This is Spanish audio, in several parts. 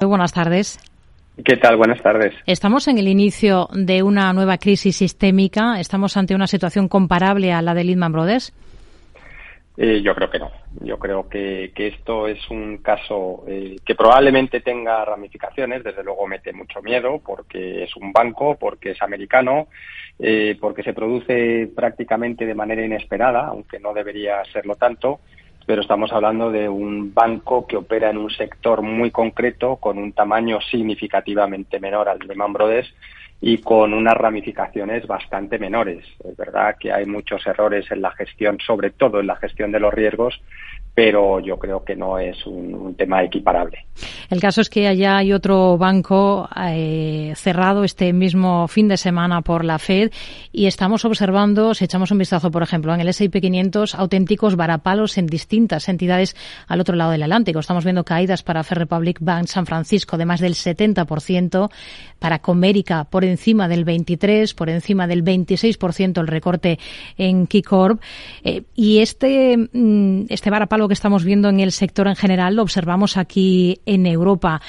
Muy buenas tardes. ¿Qué tal? Buenas tardes. Estamos en el inicio de una nueva crisis sistémica. ¿Estamos ante una situación comparable a la de Lehman Brothers? Eh, yo creo que no. Yo creo que, esto es un caso eh, que probablemente tenga ramificaciones. Desde luego mete mucho miedo porque es un banco, porque es americano, eh, porque se produce prácticamente de manera inesperada, aunque no debería serlo tanto pero estamos hablando de un banco que opera en un sector muy concreto, con un tamaño significativamente menor al de Lehman y con unas ramificaciones bastante menores. Es verdad que hay muchos errores en la gestión, sobre todo en la gestión de los riesgos, pero yo creo que no es un, tema equiparable. El caso es que allá hay otro banco eh, cerrado este mismo fin de semana por la Fed y estamos observando, si echamos un vistazo, por ejemplo, en el S&P 500, auténticos varapalos en distintas entidades al otro lado del Atlántico. Estamos viendo caídas para Fair Republic Bank San Francisco de más del 70%, para Comérica por encima del 23%, por encima del 26% el recorte en Keycorp. Eh, y este, mm, este varapalo que estamos viendo en el sector en general lo observamos aquí en Europa.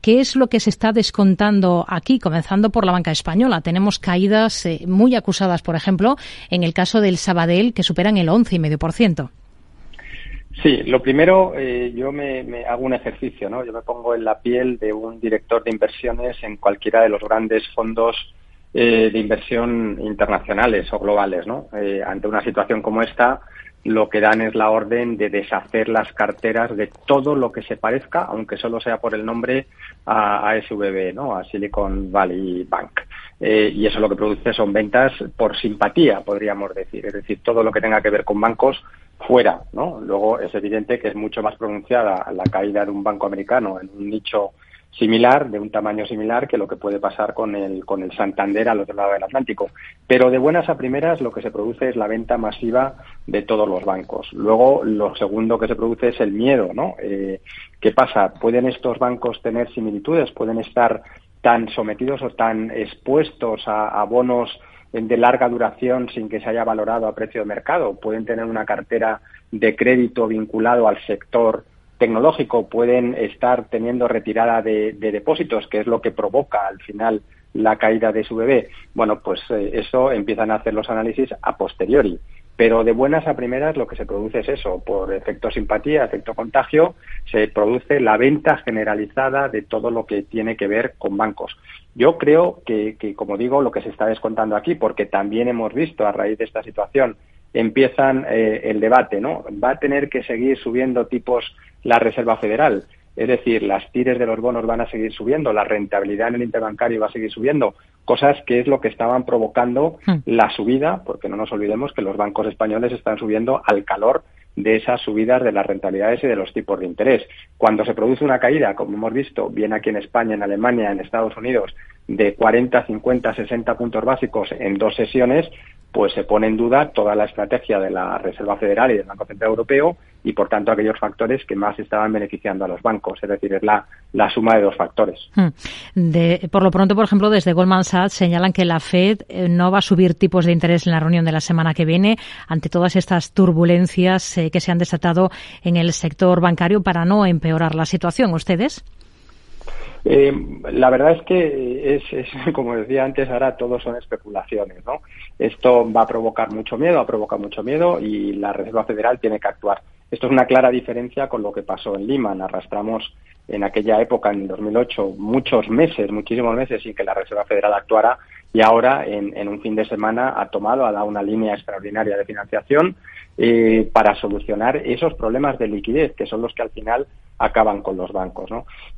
¿Qué es lo que se está descontando aquí, comenzando por la banca española? Tenemos caídas eh, muy acusadas, por ejemplo, en el caso del Sabadell, que superan el 11,5%. Sí, lo primero, eh, yo me, hago un ejercicio, ¿no? Yo me pongo en la piel de un director de inversiones en cualquiera de los grandes fondos eh, de inversión internacionales o globales, ¿no? ante una situación como esta, lo que dan es la orden de deshacer las carteras de todo lo que se parezca, aunque solo sea por el nombre, a, SVB, ¿no? a Silicon Valley Bank. Eh, y eso lo que produce son ventas por simpatía, podríamos decir. Es decir, todo lo que tenga que ver con bancos fuera. ¿no? Luego es evidente que es mucho más pronunciada la caída de un banco americano en un nicho similar, de un tamaño similar que lo que puede pasar con el, con el Santander al otro lado del Atlántico. Pero de buenas a primeras lo que se produce es la venta masiva de todos los bancos. Luego, lo segundo que se produce es el miedo, ¿no? Eh, ¿Qué pasa? ¿Pueden estos bancos tener similitudes? ¿Pueden estar tan sometidos o tan expuestos a, a bonos de larga duración sin que se haya valorado a precio de mercado? ¿Pueden tener una cartera de crédito vinculado al sector tecnológico pueden estar teniendo retirada de, depósitos, que es lo que provoca al final la caída de su bebé. Bueno, pues eh, eso empiezan a hacer los análisis a posteriori. Pero de buenas a primeras lo que se produce es eso, por efecto simpatía, efecto contagio, se produce la venta generalizada de todo lo que tiene que ver con bancos. Yo creo que, que como digo, lo que se está descontando aquí, porque también hemos visto a raíz de esta situación empiezan eh, el debate, ¿no? Va a tener que seguir subiendo tipos la Reserva Federal. Es decir, las tires de los bonos van a seguir subiendo, la rentabilidad en el interbancario va a seguir subiendo, cosas que es lo que estaban provocando hmm. la subida, porque no nos olvidemos que los bancos españoles están subiendo al calor de esas subidas de las rentabilidades y de los tipos de interés. Cuando se produce una caída, como hemos visto, bien aquí en España, en Alemania, en Estados Unidos, de 40, 50, 60 puntos básicos en dos sesiones, pues se pone en duda toda la estrategia de la Reserva Federal y del Banco Central Europeo y, por tanto, aquellos factores que más estaban beneficiando a los bancos. Es decir, es la, la suma de dos factores. Hmm. por lo pronto, por ejemplo, desde Goldman Sachs señalan que la Fed eh, no va a subir tipos de interés en la reunión de la semana que viene ante todas estas turbulencias eh, que se han desatado en el sector bancario para no empeorar la situación. ¿Ustedes? Eh, la verdad es que es, como decía antes, ahora todo son especulaciones, ¿no? Esto va a provocar mucho miedo, ha provocado mucho miedo y la Reserva Federal tiene que actuar. Esto es una clara diferencia con lo que pasó en Lehman. Arrastramos en aquella época, en 2008, muchos meses, muchísimos meses sin que la Reserva Federal actuara y ahora en, un fin de semana ha tomado, ha dado una línea extraordinaria de financiación eh, para solucionar esos problemas de liquidez, que son los que al final acaban con los bancos.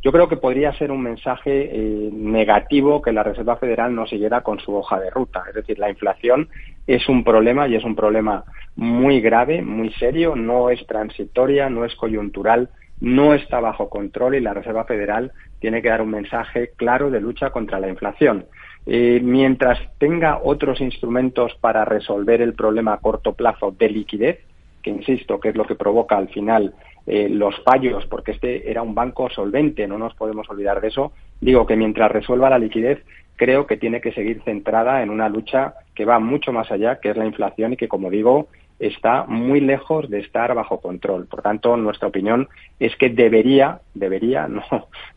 Yo creo que podría ser un mensaje eh, negativo que la Reserva Federal no siguiera con su hoja de ruta. Es decir, la inflación es un problema y es un problema muy grave, muy serio, no es transitoria, no es coyuntural, no está bajo control y la Reserva Federal tiene que dar un mensaje claro de lucha contra la inflación. Eh, mientras tenga otros instrumentos para resolver el problema a corto plazo de liquidez, que insisto que es lo que provoca al final eh, los fallos, porque este era un banco solvente, no nos podemos olvidar de eso, digo que mientras resuelva la liquidez, creo que tiene que seguir centrada en una lucha que va mucho más allá, que es la inflación y que, como digo, está muy lejos de estar bajo control. Por tanto, nuestra opinión es que debería, debería, no,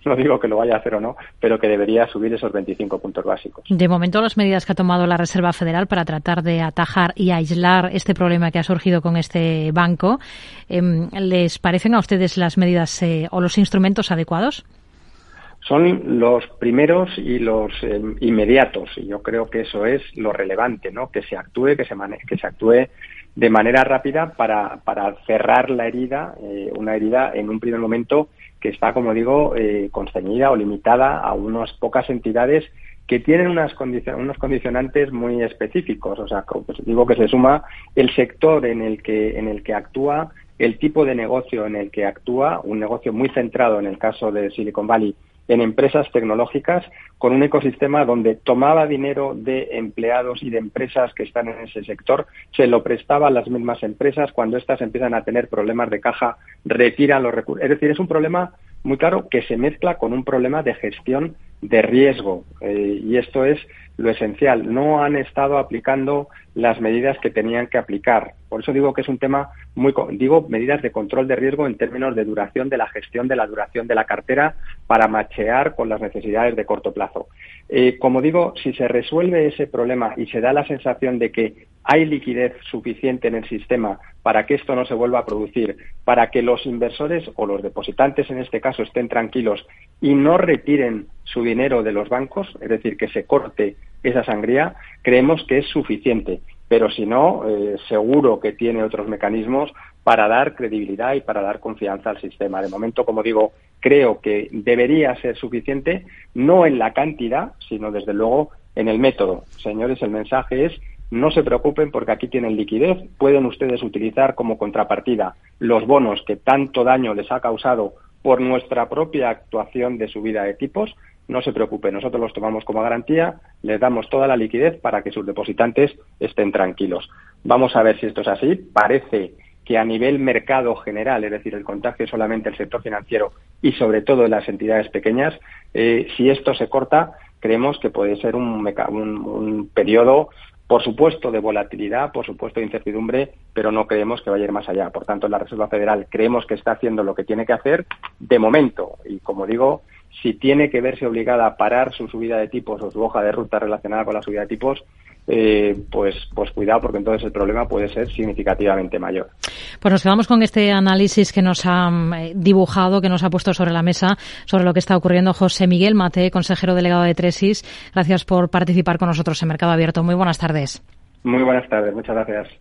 no digo que lo vaya a hacer o no, pero que debería subir esos 25 puntos básicos. De momento, las medidas que ha tomado la Reserva Federal para tratar de atajar y aislar este problema que ha surgido con este banco, em, ¿les parecen a ustedes las medidas eh, o los instrumentos adecuados? son los primeros y los em, inmediatos y yo creo que eso es lo relevante, ¿no? Que se actúe, que se que se actúe de manera rápida para, para cerrar la herida, eh, una herida en un primer momento que está, como digo, eh, constreñida o limitada a unas pocas entidades que tienen unas unos condicionantes muy específicos. O sea, pues digo que se suma el sector en el que, en el que actúa, el tipo de negocio en el que actúa, un negocio muy centrado en el caso de Silicon Valley en empresas tecnológicas con un ecosistema donde tomaba dinero de empleados y de empresas que están en ese sector, se lo prestaba a las mismas empresas, cuando éstas empiezan a tener problemas de caja, retiran los recursos. Es decir, es un problema muy claro que se mezcla con un problema de gestión de riesgo. Eh, y esto es lo esencial. No han estado aplicando las medidas que tenían que aplicar. Por eso digo que es un tema muy, digo, medidas de control de riesgo en términos de duración de la gestión de la duración de la cartera para machear con las necesidades de corto plazo. Eh, como digo, si se resuelve ese problema y se da la sensación de que hay liquidez suficiente en el sistema para que esto no se vuelva a producir, para que los inversores o los depositantes en este caso estén tranquilos y no retiren su dinero de los bancos, es decir, que se corte esa sangría, creemos que es suficiente. Pero si no, eh, seguro que tiene otros mecanismos para dar credibilidad y para dar confianza al sistema. De momento, como digo, creo que debería ser suficiente, no en la cantidad, sino desde luego en el método. Señores, el mensaje es no se preocupen porque aquí tienen liquidez, pueden ustedes utilizar como contrapartida los bonos que tanto daño les ha causado por nuestra propia actuación de subida de tipos. No se preocupen, nosotros los tomamos como garantía, les damos toda la liquidez para que sus depositantes estén tranquilos. Vamos a ver si esto es así. Parece que a nivel mercado general, es decir, el contagio solamente el sector financiero y sobre todo las entidades pequeñas, eh, si esto se corta, creemos que puede ser un, un periodo por supuesto, de volatilidad, por supuesto, de incertidumbre, pero no creemos que vaya a ir más allá. Por tanto, la Reserva Federal creemos que está haciendo lo que tiene que hacer de momento. Y como digo, si tiene que verse obligada a parar su subida de tipos o su hoja de ruta relacionada con la subida de tipos, eh, pues, pues cuidado porque entonces el problema puede ser significativamente mayor. Pues nos quedamos con este análisis que nos ha eh, dibujado, que nos ha puesto sobre la mesa sobre lo que está ocurriendo José Miguel Mate, consejero delegado de Tresis. Gracias por participar con nosotros en Mercado Abierto. Muy buenas tardes. Muy buenas tardes, muchas gracias.